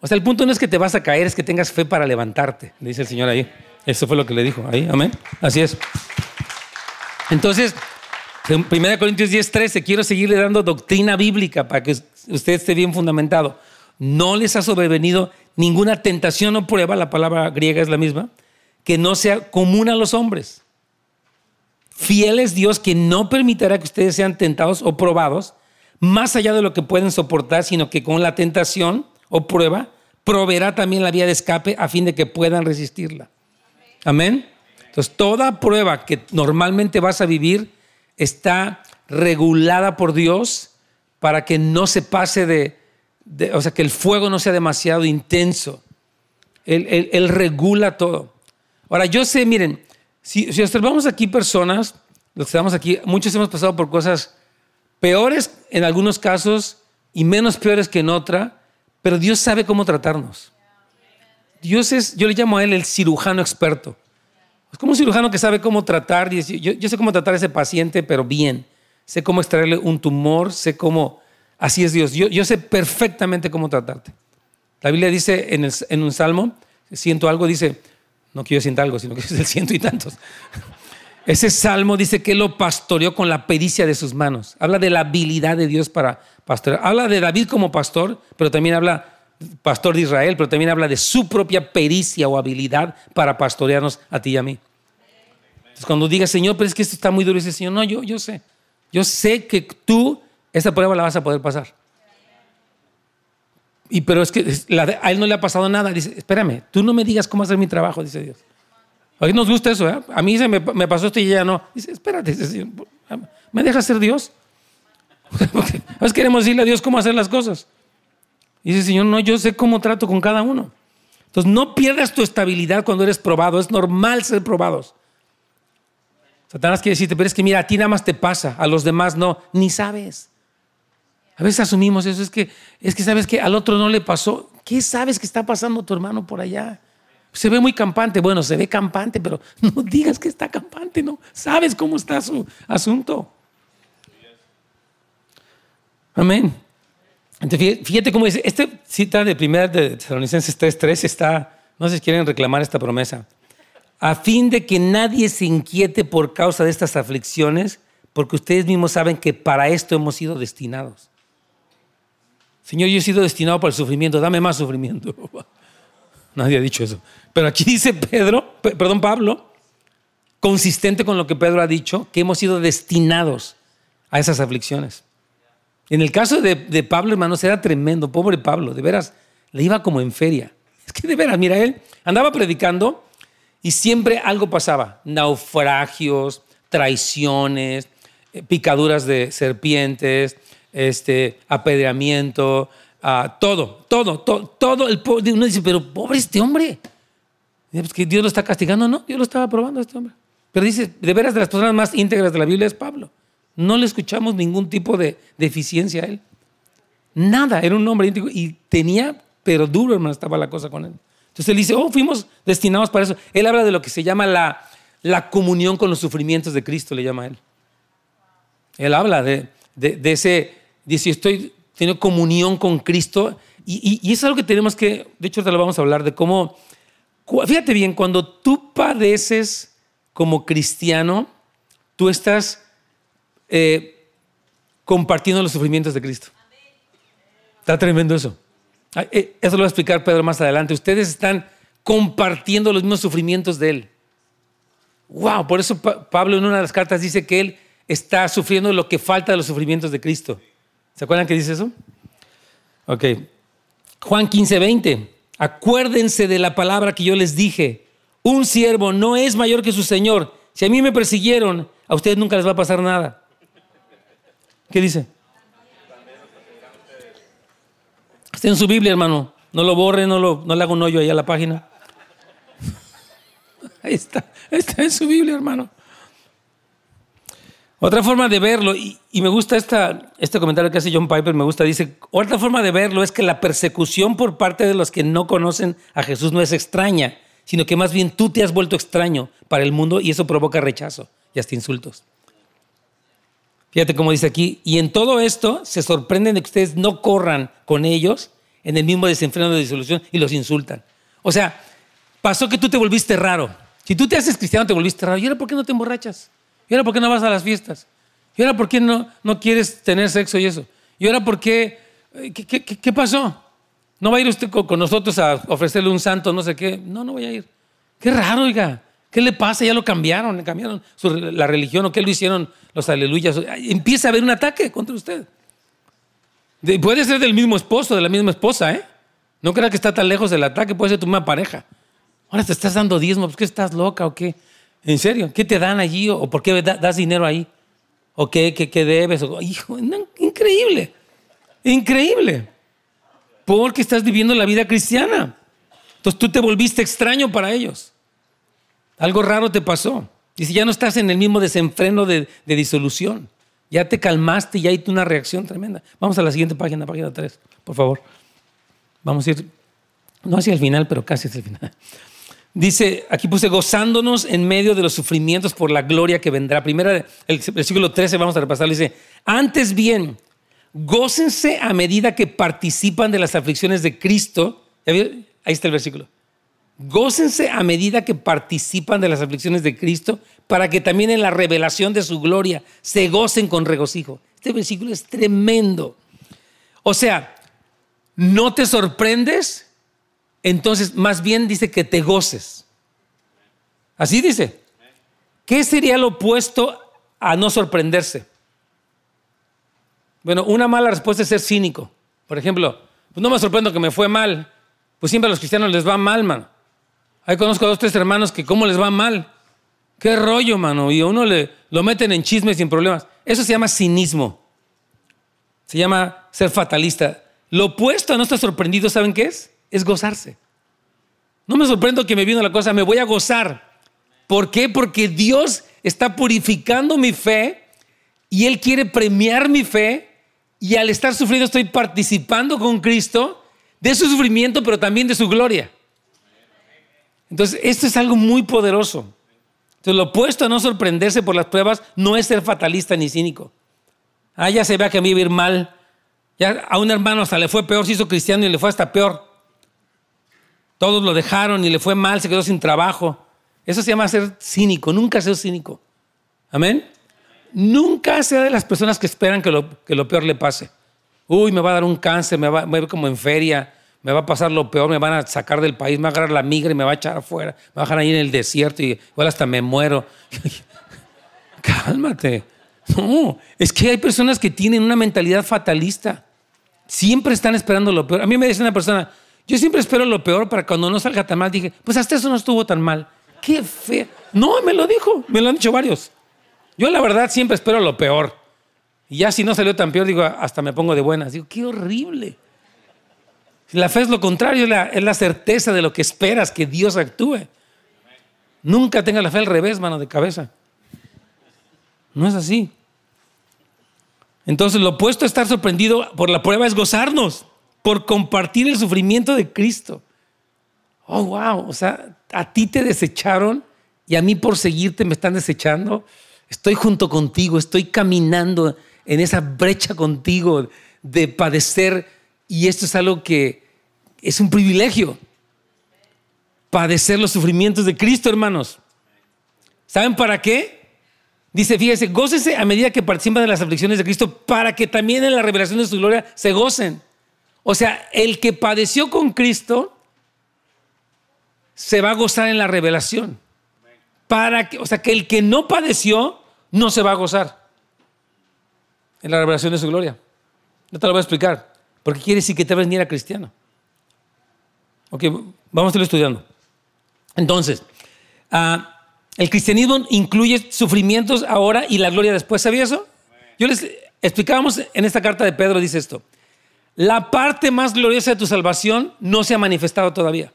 O sea, el punto no es que te vas a caer, es que tengas fe para levantarte, dice el Señor ahí. Eso fue lo que le dijo ahí, amén. Así es. Entonces, en 1 Corintios 10, 13, quiero seguirle dando doctrina bíblica para que usted esté bien fundamentado. No les ha sobrevenido ninguna tentación o prueba, la palabra griega es la misma, que no sea común a los hombres. Fiel es Dios que no permitirá que ustedes sean tentados o probados más allá de lo que pueden soportar, sino que con la tentación o prueba proveerá también la vía de escape a fin de que puedan resistirla. Amén. Entonces, toda prueba que normalmente vas a vivir está regulada por Dios para que no se pase de, o sea, que el fuego no sea demasiado intenso. él regula todo. Ahora, yo sé, miren, si, observamos aquí personas, los que estamos aquí, muchos hemos pasado por cosas peores en algunos casos y menos peores que en otra, pero Dios sabe cómo tratarnos. Dios es, yo le llamo a Él el cirujano experto. Es como un cirujano que sabe cómo tratar, yo, yo sé cómo tratar a ese paciente, pero bien. Sé cómo extraerle un tumor, sé cómo, así es Dios. Yo, sé perfectamente cómo tratarte. La Biblia dice en, un salmo, siento algo, dice, no quiero yo algo, sino que es el ciento y tantos. Ese salmo dice que lo pastoreó con la pericia de sus manos. Habla de la habilidad de Dios para pastorear. Habla de David como pastor, pero también habla pastor de Israel, pero también habla de su propia pericia o habilidad para pastorearnos a ti y a mí. Entonces, cuando digas, Señor, pero es que esto está muy duro, dice, Señor, no, yo, yo sé. Yo sé que tú esa prueba la vas a poder pasar. Y pero es que a él no le ha pasado nada. Dice, espérame, tú no me digas cómo hacer mi trabajo, dice Dios. A mí nos gusta eso, ¿eh? A mí se me, pasó esto y ya no. Dice, espérate, ¿me deja ser Dios? A queremos decirle a Dios cómo hacer las cosas. Y dice, Señor, no, yo sé cómo trato con cada uno. Entonces, no pierdas tu estabilidad cuando eres probado. Es normal ser probados. Satanás quiere decirte, pero es que mira, a ti nada más te pasa, a los demás no, ni sabes. A veces asumimos eso, es que, es que sabes que al otro no le pasó. ¿Qué sabes que está pasando tu hermano por allá? Se ve muy campante, bueno, se ve campante, pero no digas que está campante, no. Sabes cómo está su asunto. Amén. Entonces, fíjate cómo dice, este cita de primera de Tesalonicenses 3.3 está, no sé si quieren reclamar esta promesa, a fin de que nadie se inquiete por causa de estas aflicciones, porque ustedes mismos saben que para esto hemos sido destinados. Señor, yo he sido destinado para el sufrimiento, dame más sufrimiento. Nadie ha dicho eso. Pero aquí dice Pedro, perdón, Pablo, consistente con lo que Pedro ha dicho, que hemos sido destinados a esas aflicciones. En el caso de, Pablo, hermanos, era tremendo, pobre Pablo, de veras, le iba como en feria. Es que de veras, mira, él andaba predicando y siempre algo pasaba, naufragios, traiciones, eh, picaduras de serpientes, este, apedreamiento, ah, todo, todo, todo, todo. El, uno dice, pero pobre este hombre. Pues que Dios lo está castigando, no, Dios lo estaba probando a este hombre. Pero dice, de veras, de las personas más íntegras de la Biblia es Pablo. No le escuchamos ningún tipo de deficiencia a él. Nada, era un hombre íntegro y tenía, pero duro, hermano, estaba la cosa con él. Entonces él dice, oh, fuimos destinados para eso. Él habla de lo que se llama la, la comunión con los sufrimientos de Cristo, le llama él. Él habla de, de, ese, dice, estoy teniendo comunión con Cristo. Y, y, es algo que tenemos que, de hecho, te lo vamos a hablar, de cómo, fíjate bien, cuando tú padeces como cristiano, tú estás eh, compartiendo los sufrimientos de Cristo. Está tremendo eso. Eh, eso lo va a explicar Pedro más adelante. Ustedes están compartiendo los mismos sufrimientos de Él. Wow, por eso Pablo en una de las cartas dice que Él está sufriendo lo que falta de los sufrimientos de Cristo. ¿Se acuerdan que dice eso? Ok. Juan 15, 20. Acuérdense de la palabra que yo les dije un siervo no es mayor que su Señor. Si a mí me persiguieron, a ustedes nunca les va a pasar nada. ¿Qué dice? Está en su Biblia, hermano. No lo borre, no, lo, no le haga un hoyo ahí a la página. Ahí está, está en su Biblia, hermano. Otra forma de verlo, y, me gusta esta, este comentario que hace John Piper, me gusta, dice, otra forma de verlo es que la persecución por parte de los que no conocen a Jesús no es extraña, sino que más bien tú te has vuelto extraño para el mundo y eso provoca rechazo y hasta insultos. Fíjate cómo dice aquí, y en todo esto se sorprenden de que ustedes no corran con ellos en el mismo desenfreno de disolución y los insultan. O sea, pasó que tú te volviste raro. Si tú te haces cristiano, te volviste raro. ¿Y ahora por qué no te emborrachas? ¿Y ahora por qué no vas a las fiestas? ¿Y ahora por qué no, no quieres tener sexo y eso? ¿Y ahora por qué? ¿Qué, qué, qué pasó? ¿No va a ir usted con nosotros a ofrecerle un santo, no sé qué? No, no voy a ir. Qué raro, oiga. ¿Qué le pasa? Ya lo cambiaron, cambiaron la religión o qué lo hicieron los aleluyas. Empieza a haber un ataque contra usted. puede ser del mismo esposo, de la misma esposa, ¿eh? No crea que está tan lejos del ataque, puede ser tu misma pareja. Ahora te estás dando diezmo, ¿por qué estás loca o qué? ¿En serio? ¿Qué te dan allí o por qué das dinero ahí? ¿O qué, qué, debes? hijo, increíble, increíble porque estás viviendo la vida cristiana. Entonces tú te volviste extraño para ellos. Algo raro te pasó. Y si ya no estás en el mismo desenfreno de, disolución, ya te calmaste y hay una reacción tremenda. Vamos a la siguiente página, página 3, por favor. Vamos a ir, no hacia el final, pero casi hacia el final. Dice, aquí puse gozándonos en medio de los sufrimientos por la gloria que vendrá. Primera, el versículo 13, vamos a repasarlo. Dice, antes bien, gócense a medida que participan de las aflicciones de Cristo. Ahí está el versículo. Gócense a medida que participan de las aflicciones de Cristo, para que también en la revelación de su gloria se gocen con regocijo. Este versículo es tremendo. O sea, no te sorprendes, entonces más bien dice que te goces. Así dice. ¿Qué sería lo opuesto a no sorprenderse? Bueno, una mala respuesta es ser cínico. Por ejemplo, pues no me sorprendo que me fue mal. Pues siempre a los cristianos les va mal, mano. Ahí conozco a dos, tres hermanos que cómo les va mal. Qué rollo, mano. Y a uno le, lo meten en chismes sin problemas. Eso se llama cinismo. Se llama ser fatalista. Lo opuesto a no estar sorprendido, ¿saben qué es? Es gozarse. No me sorprendo que me vino la cosa, me voy a gozar. ¿Por qué? Porque Dios está purificando mi fe y Él quiere premiar mi fe y al estar sufriendo estoy participando con Cristo de su sufrimiento, pero también de su gloria. Entonces, esto es algo muy poderoso. Entonces, lo opuesto a no sorprenderse por las pruebas no es ser fatalista ni cínico. Ah, ya se vea que a mí va a ir mal. Ya a un hermano hasta le fue peor, se hizo cristiano y le fue hasta peor. Todos lo dejaron y le fue mal, se quedó sin trabajo. Eso se llama ser cínico, nunca ser cínico. Amén. Nunca sea de las personas que esperan que lo, peor le pase. Uy, me va a dar un cáncer, me va, a ver como en feria, me va a pasar lo peor, me van a sacar del país, me va a agarrar la migra y me va a echar afuera, me va a dejar ahí en el desierto y igual hasta me muero. Cálmate. No, es que hay personas que tienen una mentalidad fatalista. Siempre están esperando lo peor. A mí me dice una persona, yo siempre espero lo peor para cuando no salga tan mal. Dije, pues hasta eso no estuvo tan mal. Qué feo. No, me lo dijo, me lo han dicho varios. Yo la verdad siempre espero lo peor. Y ya si no salió tan peor, digo, hasta me pongo de buenas. Digo, qué horrible. La fe es lo contrario, es la, certeza de lo que esperas que Dios actúe. Nunca tenga la fe al revés, mano de cabeza. No es así. Entonces, lo opuesto a estar sorprendido por la prueba es gozarnos, por compartir el sufrimiento de Cristo. Oh, wow, o sea, a ti te desecharon y a mí por seguirte me están desechando. Estoy junto contigo, estoy caminando en esa brecha contigo de padecer y esto es algo que es un privilegio. Padecer los sufrimientos de Cristo, hermanos. ¿Saben para qué? Dice, fíjese, gócese a medida que participan de las aflicciones de Cristo para que también en la revelación de su gloria se gocen. O sea, el que padeció con Cristo se va a gozar en la revelación. Para que, o sea, que el que no padeció no se va a gozar en la revelación de su gloria. No te lo voy a explicar. Porque quiere decir que te vas a cristiano. Ok, vamos a ir estudiando. Entonces, ah, el cristianismo incluye sufrimientos ahora y la gloria después. ¿Sabía eso? Yo les explicábamos en esta carta de Pedro, dice esto. La parte más gloriosa de tu salvación no se ha manifestado todavía.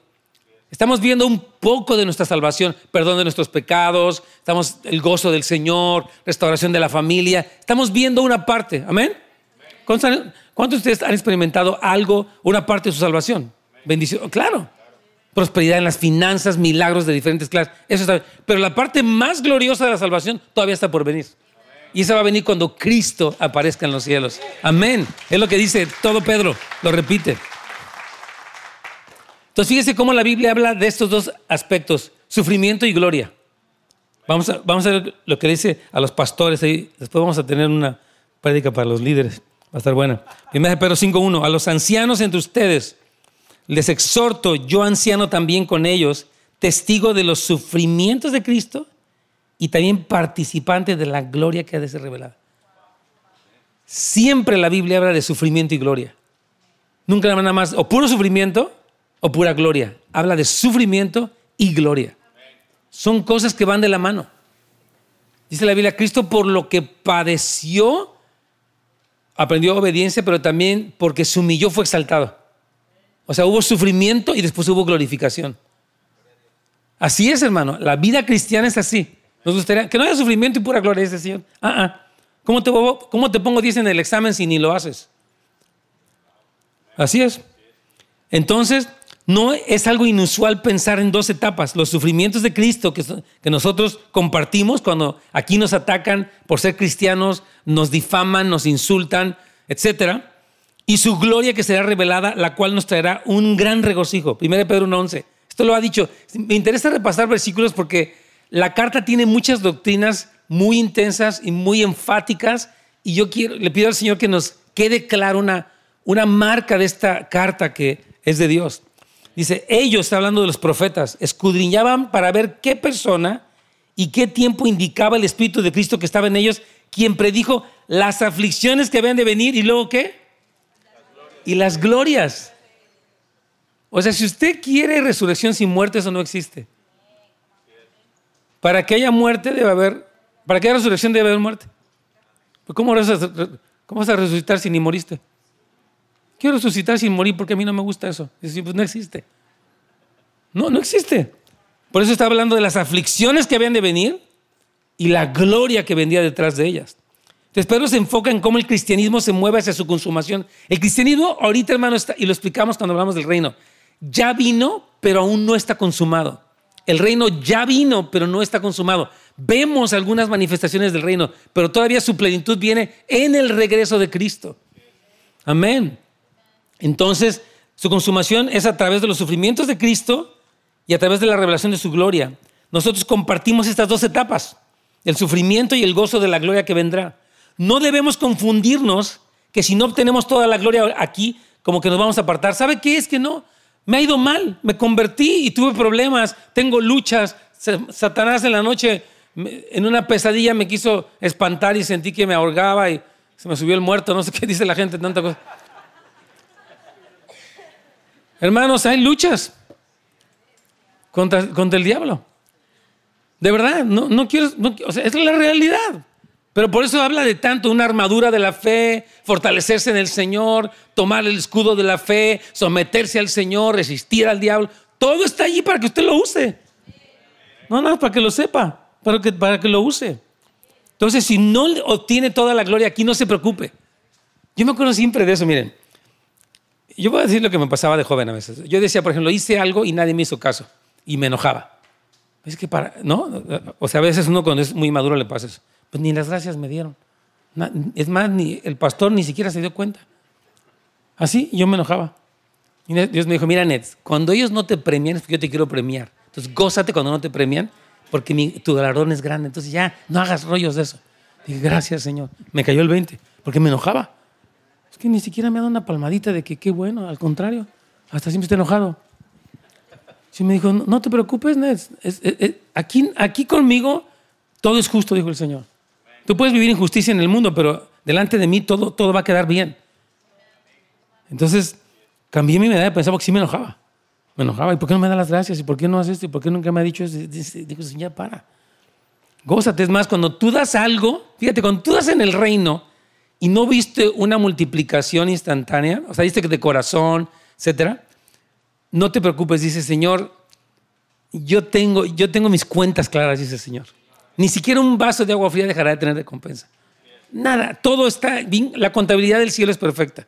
Estamos viendo un poco de nuestra salvación, perdón de nuestros pecados, estamos el gozo del Señor, restauración de la familia. Estamos viendo una parte, amén. ¿Cuántos, de ustedes han experimentado algo, una parte de su salvación? Bendición, claro prosperidad en las finanzas, milagros de diferentes clases. Eso está Pero la parte más gloriosa de la salvación todavía está por venir. Y esa va a venir cuando Cristo aparezca en los cielos. Amén. Es lo que dice todo Pedro. Lo repite. Entonces fíjese cómo la Biblia habla de estos dos aspectos, sufrimiento y gloria. Vamos a, vamos a ver lo que dice a los pastores ahí. Después vamos a tener una prédica para los líderes. Va a estar buena. Primera de Pedro 5.1. A los ancianos entre ustedes les exhorto, yo anciano también con ellos, testigo de los sufrimientos de Cristo y también participante de la gloria que ha de ser revelada. Siempre la Biblia habla de sufrimiento y gloria. Nunca nada más o puro sufrimiento o pura gloria. Habla de sufrimiento y gloria. Son cosas que van de la mano. Dice la Biblia, Cristo por lo que padeció, aprendió obediencia, pero también porque se humilló fue exaltado. O sea, hubo sufrimiento y después hubo glorificación. Así es, hermano. La vida cristiana es así. Nos gustaría que no haya sufrimiento y pura gloria, dice Señor. Ah, ah. ¿Cómo te, ¿Cómo te pongo 10 en el examen si ni lo haces? Así es. Entonces, no es algo inusual pensar en dos etapas. Los sufrimientos de Cristo que, nosotros compartimos cuando aquí nos atacan por ser cristianos, nos difaman, nos insultan, etcétera y su gloria que será revelada, la cual nos traerá un gran regocijo. 1 Pedro 1.11. Esto lo ha dicho. Me interesa repasar versículos porque la carta tiene muchas doctrinas muy intensas y muy enfáticas y yo quiero, le pido al Señor que nos quede claro una, una marca de esta carta que es de Dios. Dice, ellos, está hablando de los profetas, escudriñaban para ver qué persona y qué tiempo indicaba el Espíritu de Cristo que estaba en ellos, quien predijo las aflicciones que habían de venir y luego qué? y las glorias. O sea, si usted quiere resurrección sin muerte, eso no existe. Para que haya muerte debe haber, para que haya resurrección debe haber muerte. Pues, ¿Cómo ¿Cómo vas a resucitar si ni moriste? Quiero resucitar sin morir porque a mí no me gusta eso. Es pues no existe. No, no existe. Por eso está hablando de las aflicciones que habían de venir y la gloria que vendía detrás de ellas. Entonces Pedro se enfoca en cómo el cristianismo se mueve hacia su consumación. El cristianismo ahorita, hermano, está, y lo explicamos cuando hablamos del reino, ya vino, pero aún no está consumado. El reino ya vino, pero no está consumado. Vemos algunas manifestaciones del reino, pero todavía su plenitud viene en el regreso de Cristo. Amén. Entonces, su consumación es a través de los sufrimientos de Cristo y a través de la revelación de su gloria. Nosotros compartimos estas dos etapas, el sufrimiento y el gozo de la gloria que vendrá. No debemos confundirnos que si no obtenemos toda la gloria aquí, como que nos vamos a apartar. ¿Sabe qué es que no? Me ha ido mal, me convertí y tuve problemas, tengo luchas. Satanás en la noche, en una pesadilla, me quiso espantar y sentí que me ahogaba y se me subió el muerto. No sé qué dice la gente, tanta cosa. Hermanos, hay luchas contra, contra el diablo. De verdad, no, no quiero, o sea, es la realidad. Pero por eso habla de tanto una armadura de la fe, fortalecerse en el Señor, tomar el escudo de la fe, someterse al Señor, resistir al diablo. Todo está allí para que usted lo use. No, no, para que lo sepa, para que, para que lo use. Entonces, si no obtiene toda la gloria aquí, no se preocupe. Yo me acuerdo siempre de eso, miren. Yo voy a decir lo que me pasaba de joven a veces. Yo decía, por ejemplo, hice algo y nadie me hizo caso y me enojaba. Es que para, ¿no? O sea, a veces uno cuando es muy maduro le pasa eso. Pues ni las gracias me dieron. Es más, ni el pastor ni siquiera se dio cuenta. Así yo me enojaba. Y Dios me dijo, mira, Nets, cuando ellos no te premian es porque yo te quiero premiar. Entonces, gózate cuando no te premian porque tu galardón es grande. Entonces, ya, no hagas rollos de eso. Dije, gracias, Señor. Me cayó el 20 porque me enojaba. Ni siquiera me ha dado una palmadita de que qué bueno, al contrario. Hasta siempre estoy enojado. Sí me dijo, no, te preocupes, Nets. aquí, aquí conmigo todo es justo, dijo el Señor. Tú puedes vivir injusticia en el mundo, pero delante de mí todo, todo va a quedar bien. Entonces, cambié mi manera de pensar porque sí me enojaba. Me enojaba. ¿Y por qué no me da las gracias? ¿Y por qué no haces esto? ¿Y por qué nunca me ha dicho eso? Dijo, Señor, para. Gózate. Es más, cuando tú das algo, fíjate, cuando tú das en el reino y no viste una multiplicación instantánea, o sea, viste que de corazón, etcétera, no te preocupes. Dice, Señor, yo tengo, yo tengo mis cuentas claras, dice Señor. Ni siquiera un vaso de agua fría dejará de tener recompensa. Nada, todo está bien. La contabilidad del cielo es perfecta.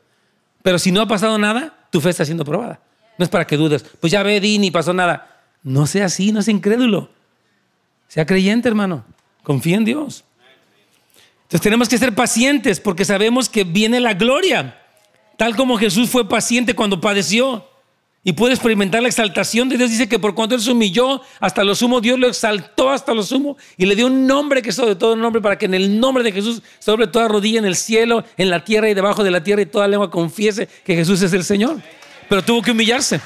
Pero si no ha pasado nada, tu fe está siendo probada. No es para que dudes. Pues ya ve, di, ni pasó nada. No sea así, no sea incrédulo. Sea creyente, hermano. Confía en Dios. Entonces tenemos que ser pacientes porque sabemos que viene la gloria. Tal como Jesús fue paciente cuando padeció y puede experimentar la exaltación de Dios. Dice que por cuanto Él se humilló hasta lo sumo, Dios lo exaltó hasta lo sumo y le dio un nombre que es sobre todo nombre para que en el nombre de Jesús, sobre toda rodilla en el cielo, en la tierra y debajo de la tierra y toda lengua confiese que Jesús es el Señor. Pero tuvo que humillarse.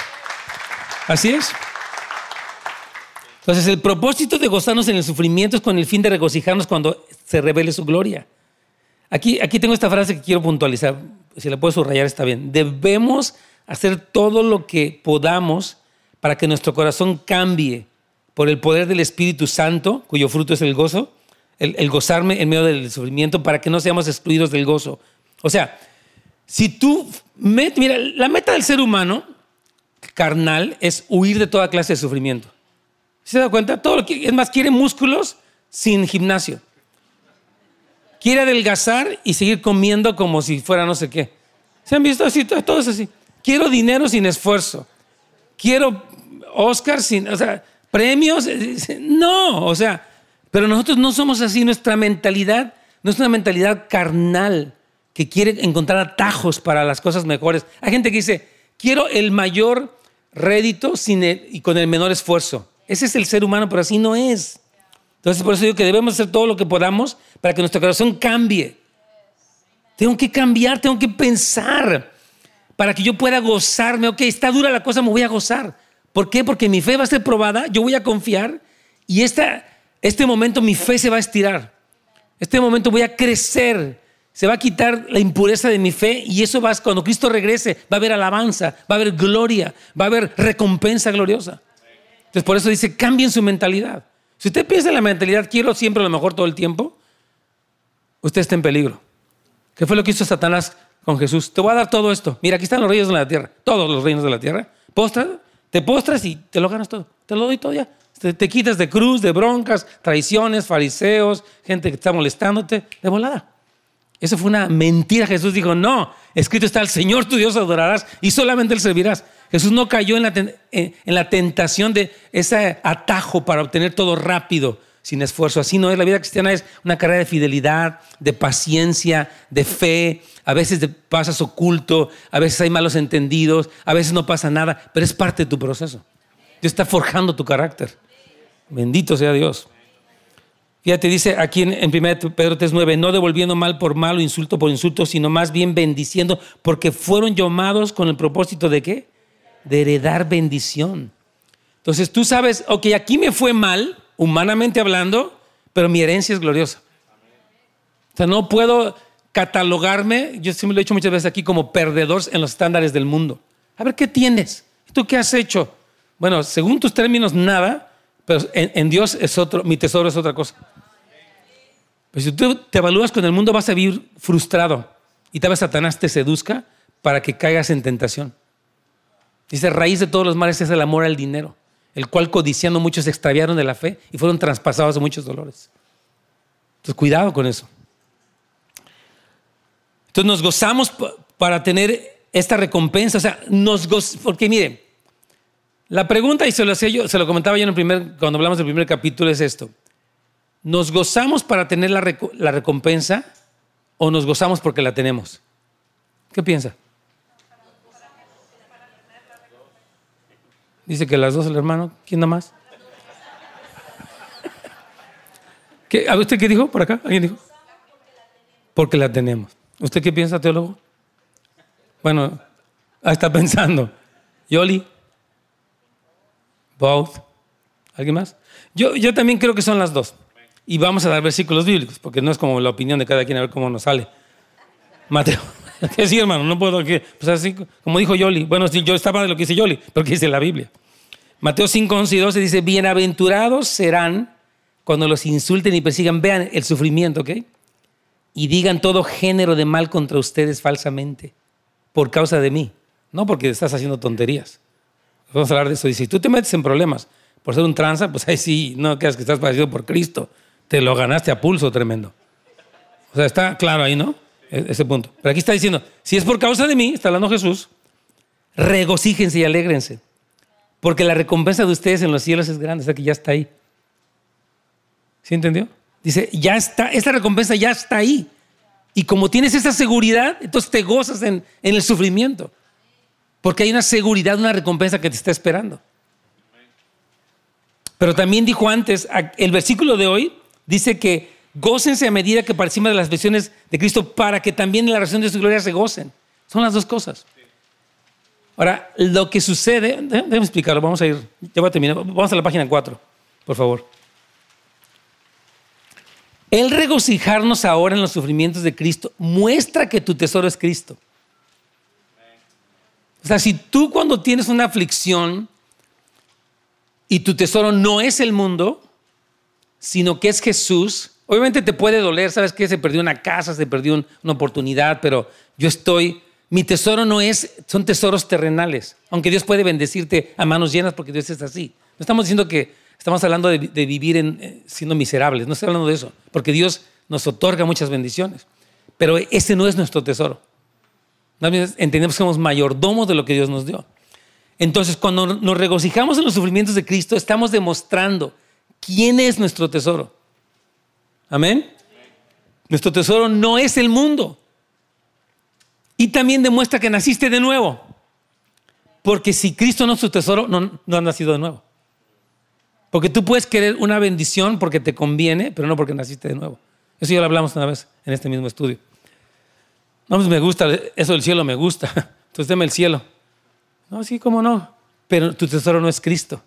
Así es. Entonces el propósito de gozarnos en el sufrimiento es con el fin de regocijarnos cuando se revele su gloria. Aquí, aquí tengo esta frase que quiero puntualizar. Si la puedo subrayar está bien. Debemos hacer todo lo que podamos para que nuestro corazón cambie por el poder del Espíritu Santo, cuyo fruto es el gozo, el, gozarme en medio del sufrimiento, para que no seamos excluidos del gozo. O sea, si tú, mira, la meta del ser humano carnal es huir de toda clase de sufrimiento. ¿Se da cuenta? Todo que, es más, quiere músculos sin gimnasio. Quiere adelgazar y seguir comiendo como si fuera no sé qué. ¿Se han visto así? Todo es así. Quiero dinero sin esfuerzo. Quiero Oscar sin, o sea, premios. No, o sea, pero nosotros no somos así. Nuestra mentalidad no es una mentalidad carnal que quiere encontrar atajos para las cosas mejores. Hay gente que dice, quiero el mayor rédito sin y con el menor esfuerzo. Ese es el ser humano, pero así no es. Entonces, por eso digo que debemos hacer todo lo que podamos para que nuestro corazón cambie. Tengo que cambiar, tengo que pensar para que yo pueda gozarme. Ok, está dura la cosa, me voy a gozar. ¿Por qué? Porque mi fe va a ser probada, yo voy a confiar y esta, este momento mi fe se va a estirar. Este momento voy a crecer, se va a quitar la impureza de mi fe y eso va, cuando Cristo regrese, va a haber alabanza, va a haber gloria, va a haber recompensa gloriosa. Entonces por eso dice, cambien su mentalidad. Si usted piensa en la mentalidad, quiero siempre lo mejor todo el tiempo, usted está en peligro. ¿Qué fue lo que hizo Satanás con Jesús. Te voy a dar todo esto. Mira, aquí están los reinos de la tierra. Todos los reinos de la tierra. Postra, te postras y te lo ganas todo. Te lo doy todo ya. Te, quitas de cruz, de broncas, traiciones, fariseos, gente que está molestándote, de volada. Eso fue una mentira. Jesús dijo, no, escrito está, el Señor tu Dios adorarás y solamente Él servirás. Jesús no cayó en la, en la tentación de ese atajo para obtener todo rápido, sin esfuerzo. Así no es. La vida cristiana es una carrera de fidelidad, de paciencia, de fe. A veces te pasas oculto, a veces hay malos entendidos, a veces no pasa nada, pero es parte de tu proceso. Dios está forjando tu carácter. Bendito sea Dios. Fíjate, dice aquí en, 1 Pedro 3.9, no devolviendo mal por mal o insulto por insulto, sino más bien bendiciendo, porque fueron llamados con el propósito de qué? De heredar bendición. Entonces tú sabes, ok, aquí me fue mal, humanamente hablando, pero mi herencia es gloriosa. O sea, no puedo catalogarme, yo siempre lo he dicho muchas veces aquí, como perdedor en los estándares del mundo. A ver, ¿qué tienes? ¿Tú qué has hecho? Bueno, según tus términos, nada, pero en, Dios es otro, mi tesoro es otra cosa. Pero si tú te evalúas con el mundo, vas a vivir frustrado y tal vez Satanás te seduzca para que caigas en tentación. Dice, raíz de todos los males es el amor al dinero, el cual codiciando muchos se extraviaron de la fe y fueron traspasados de muchos dolores. Entonces, cuidado con eso. Entonces, nos gozamos para tener esta recompensa. O sea, nos gozamos, porque mire, la pregunta, y se lo, yo, se lo comentaba yo en el primer, cuando hablamos del primer capítulo, es esto. ¿Nos gozamos para tener la, recompensa o nos gozamos porque la tenemos? ¿Qué piensa? Dice que las dos el hermano. ¿Quién nada más? ¿Qué, ¿A usted qué dijo por acá? ¿Alguien dijo? Porque la tenemos. ¿Usted qué piensa, teólogo? Bueno, ahí está pensando. Yoli. Both. ¿Alguien más? Yo, yo también creo que son las dos. Y vamos a dar versículos bíblicos, porque no es como la opinión de cada quien a ver cómo nos sale. Mateo. ¿Qué sí, hermano? No puedo. Pues así, como dijo Yoli. Bueno, yo estaba de lo que dice Yoli, pero que dice la Biblia. Mateo 5, 11 y 12 dice: Bienaventurados serán cuando los insulten y persigan. Vean el sufrimiento, ¿ok? Y digan todo género de mal contra ustedes falsamente, por causa de mí. No porque estás haciendo tonterías. Vamos a hablar de eso. Dice, si tú te metes en problemas por ser un tranza, pues ahí sí, no creas que estás padecido por Cristo. Te lo ganaste a pulso tremendo. O sea, está claro ahí, ¿no? E-, ese punto. Pero aquí está diciendo, si es por causa de mí, está hablando Jesús, regocíjense y alégrense. Porque la recompensa de ustedes en los cielos es grande, o sea que ya está ahí. ¿Sí entendió? Dice, ya está, esta recompensa ya está ahí. Y como tienes esa seguridad, entonces te gozas en, el sufrimiento. Porque hay una seguridad, una recompensa que te está esperando. Pero también dijo antes, el versículo de hoy dice que gócense a medida que participan de las visiones de Cristo para que también en la razón de su gloria se gocen. Son las dos cosas. Ahora, lo que sucede, déjame explicarlo, vamos a ir, ya voy a terminar, vamos a la página 4, por favor. El regocijarnos ahora en los sufrimientos de Cristo muestra que tu tesoro es Cristo. O sea, si tú cuando tienes una aflicción y tu tesoro no es el mundo, sino que es Jesús, obviamente te puede doler, sabes que se perdió una casa, se perdió una oportunidad, pero yo estoy, mi tesoro no es, son tesoros terrenales, aunque Dios puede bendecirte a manos llenas porque Dios es así. No estamos diciendo que estamos hablando de, vivir eh, siendo miserables, no estoy hablando de eso, porque Dios nos otorga muchas bendiciones, pero ese no es nuestro tesoro entendemos que somos mayordomos de lo que Dios nos dio. Entonces, cuando nos regocijamos en los sufrimientos de Cristo, estamos demostrando quién es nuestro tesoro. Amén. Nuestro tesoro no es el mundo. Y también demuestra que naciste de nuevo. Porque si Cristo no es tu tesoro, no, no has nacido de nuevo. Porque tú puedes querer una bendición porque te conviene, pero no porque naciste de nuevo. Eso ya lo hablamos una vez en este mismo estudio. No, pues me gusta, eso del cielo me gusta. Entonces deme el cielo. No, sí, cómo no. Pero tu tesoro no es Cristo.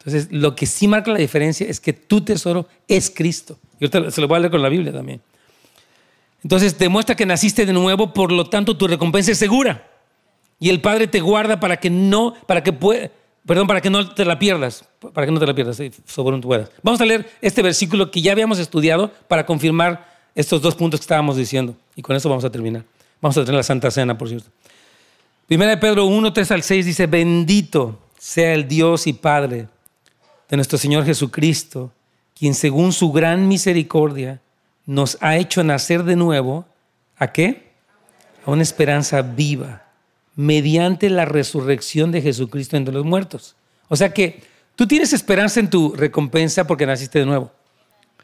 Entonces, lo que sí marca la diferencia es que tu tesoro es Cristo. Y ahorita se lo voy a leer con la Biblia también. Entonces, demuestra que naciste de nuevo, por lo tanto, tu recompensa es segura. Y el Padre te guarda para que no, para que pueda, perdón, para que no te la pierdas, para que no te la pierdas, sobre un puedas. Vamos a leer este versículo que ya habíamos estudiado para confirmar estos dos puntos que estábamos diciendo. Y con eso vamos a terminar. Vamos a tener la Santa Cena, por cierto. Primera de Pedro 1, 3 al 6 dice, bendito sea el Dios y Padre de nuestro Señor Jesucristo, quien según su gran misericordia nos ha hecho nacer de nuevo, ¿a qué? A una esperanza viva, mediante la resurrección de Jesucristo entre los muertos. O sea que tú tienes esperanza en tu recompensa porque naciste de nuevo.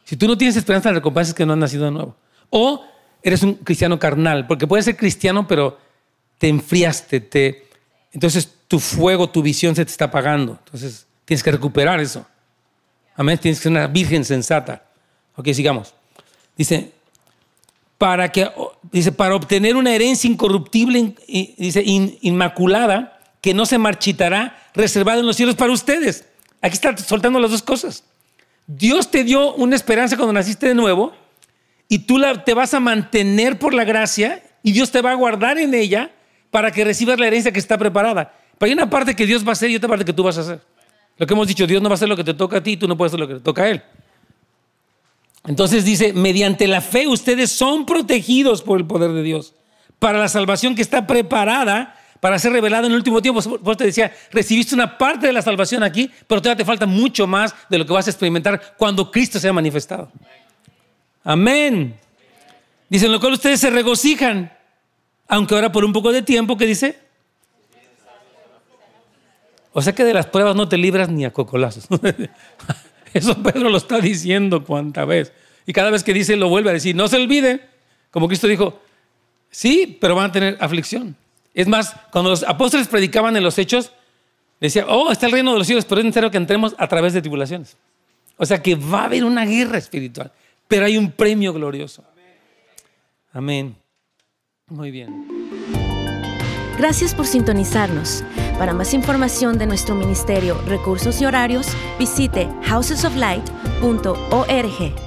Si tú no tienes esperanza, la recompensa es que no has nacido de nuevo. O eres un cristiano carnal, porque puedes ser cristiano, pero te enfriaste, te... entonces tu fuego, tu visión se te está apagando. Entonces tienes que recuperar eso. Amén. Tienes que ser una virgen sensata. Ok, sigamos. Dice, para que, dice, para obtener una herencia incorruptible, dice, inmaculada, que no se marchitará, reservada en los cielos para ustedes. Aquí está soltando las dos cosas. Dios te dio una esperanza cuando naciste de nuevo y tú la, te vas a mantener por la gracia y Dios te va a guardar en ella para que recibas la herencia que está preparada. Pero hay una parte que Dios va a hacer y otra parte que tú vas a hacer. Lo que hemos dicho, Dios no va a hacer lo que te toca a ti tú no puedes hacer lo que te toca a Él. Entonces dice, mediante la fe ustedes son protegidos por el poder de Dios para la salvación que está preparada para ser revelada en el último tiempo. Vos te decía, recibiste una parte de la salvación aquí, pero todavía te falta mucho más de lo que vas a experimentar cuando Cristo sea manifestado. Amén. Dice, en lo cual ustedes se regocijan, aunque ahora por un poco de tiempo, ¿qué dice? O sea que de las pruebas no te libras ni a cocolazos. Eso Pedro lo está diciendo cuánta vez. Y cada vez que dice, lo vuelve a decir. No se olvide, como Cristo dijo, sí, pero van a tener aflicción. Es más, cuando los apóstoles predicaban en los hechos, decía, oh, está el reino de los cielos, pero es necesario que entremos a través de tribulaciones. O sea que va a haber una guerra espiritual, pero hay un premio glorioso. Amén. Muy bien. Gracias por sintonizarnos. Para más información de nuestro ministerio, recursos y horarios, visite housesoflight.org.